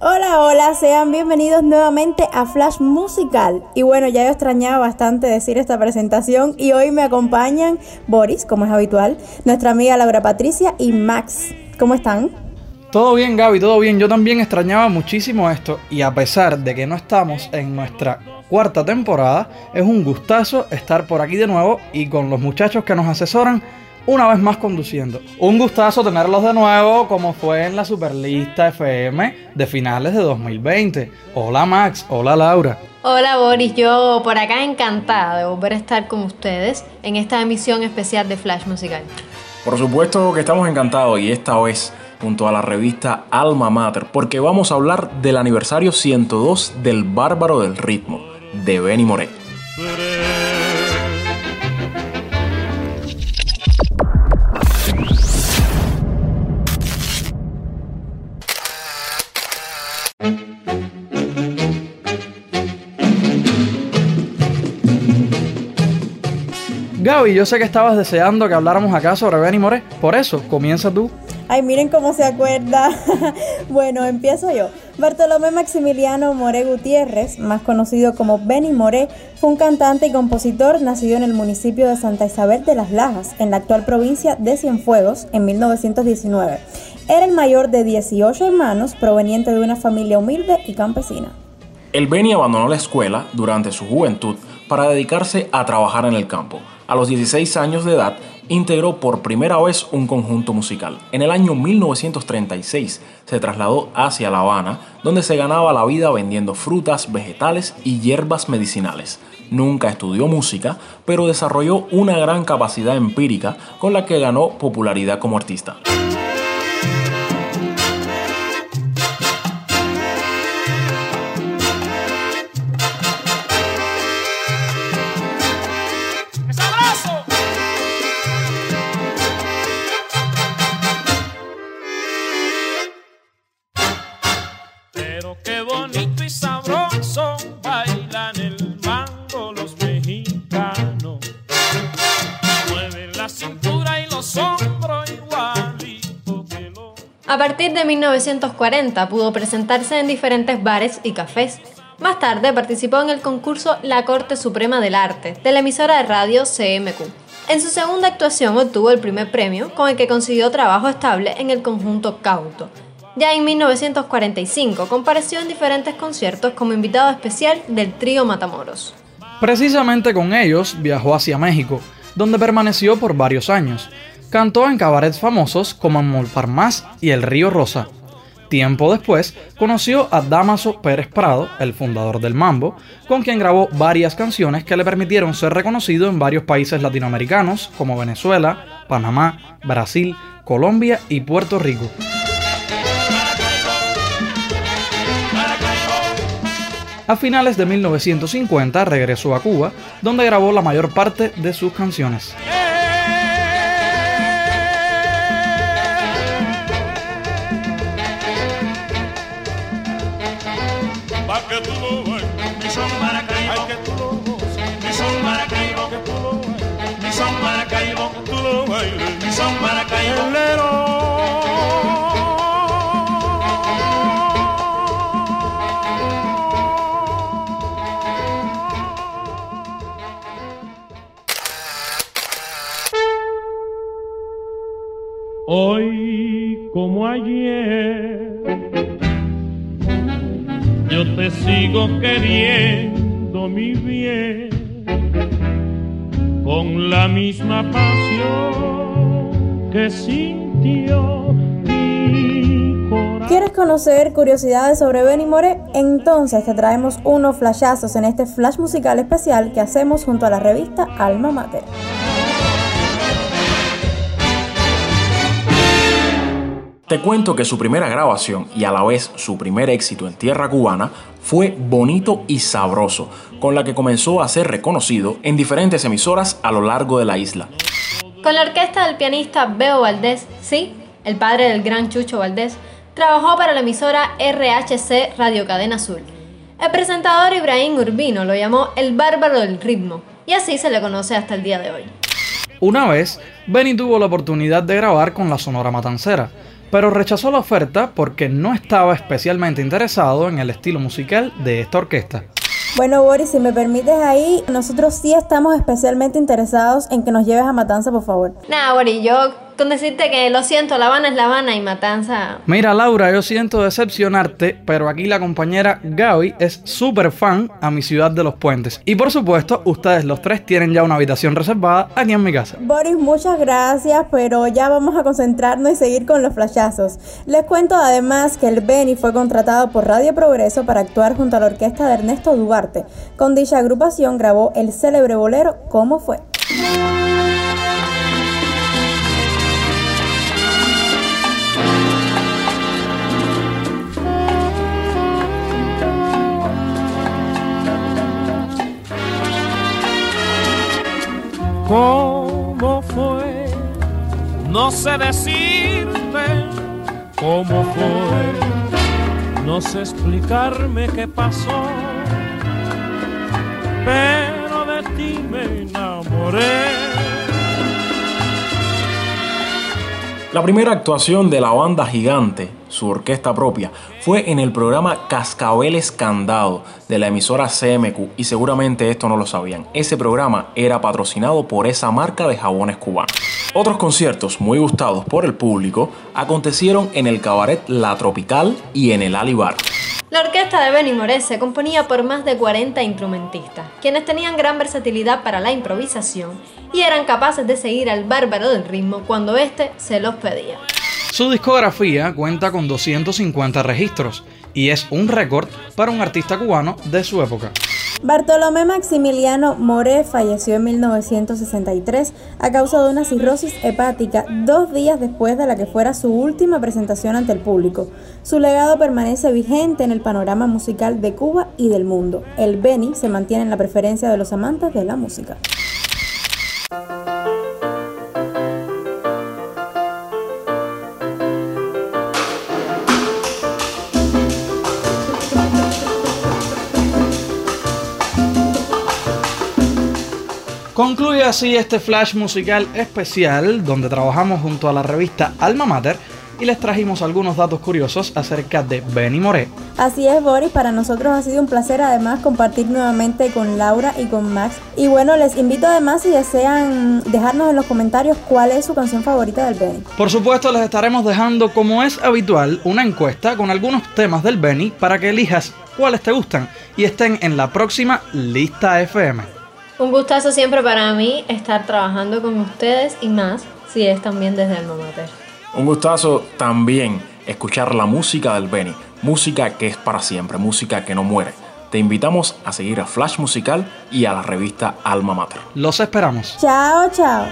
Hola, sean bienvenidos nuevamente a Flash Musical. Y bueno, ya yo extrañaba bastante decir esta presentación y hoy me acompañan Boris, como es habitual, nuestra amiga Laura Patricia y Max. ¿Cómo están? Todo bien, Gaby, todo bien. Yo también extrañaba muchísimo esto y a pesar de que no estamos en nuestra cuarta temporada, es un gustazo estar por aquí de nuevo y con los muchachos que nos asesoran una vez más conduciendo. Un gustazo tenerlos de nuevo como fue en la Superlista FM de finales de 2020. Hola Max, hola Laura. Hola Boris, yo por acá encantada de volver a estar con ustedes en esta emisión especial de Flash Musical. Por supuesto que estamos encantados y esta vez junto a la revista Alma Mater porque vamos a hablar del aniversario 102 del Bárbaro del Ritmo de Benny Moré. Gaby, yo sé que estabas deseando que habláramos acá sobre Benny Moré. Por eso, comienza tú. Ay, miren cómo se acuerda. bueno, empiezo yo. Bartolomé Maximiliano Moré Gutiérrez, más conocido como Benny Moré, fue un cantante y compositor nacido en el municipio de Santa Isabel de las Lajas, en la actual provincia de Cienfuegos, en 1919. Era el mayor de 18 hermanos, proveniente de una familia humilde y campesina. El Benny abandonó la escuela durante su juventud para dedicarse a trabajar en el campo. A los 16 años de edad, integró por primera vez un conjunto musical. En el año 1936 se trasladó hacia La Habana, donde se ganaba la vida vendiendo frutas, vegetales y hierbas medicinales. Nunca estudió música, pero desarrolló una gran capacidad empírica con la que ganó popularidad como artista. A partir de 1940 pudo presentarse en diferentes bares y cafés. Más tarde participó en el concurso La Corte Suprema del Arte de la emisora de radio CMQ. En su segunda actuación obtuvo el primer premio con el que consiguió trabajo estable en el conjunto Cauto. Ya en 1945 compareció en diferentes conciertos como invitado especial del trío Matamoros. Precisamente con ellos viajó hacia México, donde permaneció por varios años, Cantó en cabarets famosos como Montparnasse y El Río Rosa. Tiempo después, conoció a Damaso Pérez Prado, el fundador del Mambo, con quien grabó varias canciones que le permitieron ser reconocido en varios países latinoamericanos como Venezuela, Panamá, Brasil, Colombia y Puerto Rico. A finales de 1950 regresó a Cuba, donde grabó la mayor parte de sus canciones. Hoy como ayer, yo te sigo queriendo mi bien con la misma pasión que sintió mi corazón. ¿Quieres conocer curiosidades sobre Benny More? Entonces te traemos unos flashazos en este flash musical especial que hacemos junto a la revista Alma Mater. Te cuento que su primera grabación y a la vez su primer éxito en tierra cubana fue Bonito y Sabroso, con la que comenzó a ser reconocido en diferentes emisoras a lo largo de la isla. Con la orquesta del pianista Beo Valdés, sí, el padre del gran Chucho Valdés, trabajó para la emisora RHC Radio Cadena Azul. El presentador Ibrahim Urbino lo llamó el bárbaro del ritmo, y así se le conoce hasta el día de hoy. Una vez, Benny tuvo la oportunidad de grabar con la Sonora Matancera, pero rechazó la oferta porque no estaba especialmente interesado en el estilo musical de esta orquesta. Bueno, Boris, si me permites ahí, nosotros sí estamos especialmente interesados en que nos lleves a Matanza, por favor. Nada, Boris, yo con decirte que lo siento, La Habana es La Habana y Matanza. Mira, Laura, yo siento decepcionarte, pero aquí la compañera Gaby es súper fan a mi ciudad de los puentes. Y por supuesto, ustedes los tres tienen ya una habitación reservada aquí en mi casa. Boris, muchas gracias, pero ya vamos a concentrarnos y seguir con los flashazos. Les cuento además que el Beni fue contratado por Radio Progreso para actuar junto a la orquesta de Ernesto Duarte. Con dicha agrupación grabó el célebre bolero ¿Cómo fue? ¿Cómo fue? No sé decirte cómo fue. No sé explicarme qué pasó. Pero de ti me enamoré. La primera actuación de la banda gigante, su orquesta propia, fue en el programa Cascabeles Candado de la emisora CMQ y seguramente esto no lo sabían. Ese programa era patrocinado por esa marca de jabones cubanos. Otros conciertos muy gustados por el público acontecieron en el cabaret La Tropical y en el Alibar. La orquesta de Benny Moré se componía por más de 40 instrumentistas, quienes tenían gran versatilidad para la improvisación y eran capaces de seguir al bárbaro del ritmo cuando éste se los pedía. Su discografía cuenta con 250 registros y es un récord para un artista cubano de su época. Bartolomé Maximiliano Moré falleció en 1963 a causa de una cirrosis hepática dos días después de la que fuera su última presentación ante el público. Su legado permanece vigente en el panorama musical de Cuba y del mundo. El Beni se mantiene en la preferencia de los amantes de la música. Así este flash musical especial donde trabajamos junto a la revista Alma Mater y les trajimos algunos datos curiosos acerca de Benny Moré. Así es, Boris, para nosotros ha sido un placer además compartir nuevamente con Laura y con Max. Y bueno, les invito además si desean dejarnos en los comentarios cuál es su canción favorita del Benny. Por supuesto, les estaremos dejando, como es habitual, una encuesta con algunos temas del Benny para que elijas cuáles te gustan y estén en la próxima lista FM. Un gustazo siempre para mí estar trabajando con ustedes y más si es también desde Alma Mater. Un gustazo también escuchar la música del Benny, música que es para siempre, música que no muere. Te invitamos a seguir a Flash Musical y a la revista Alma Mater. Los esperamos. Chao, chao.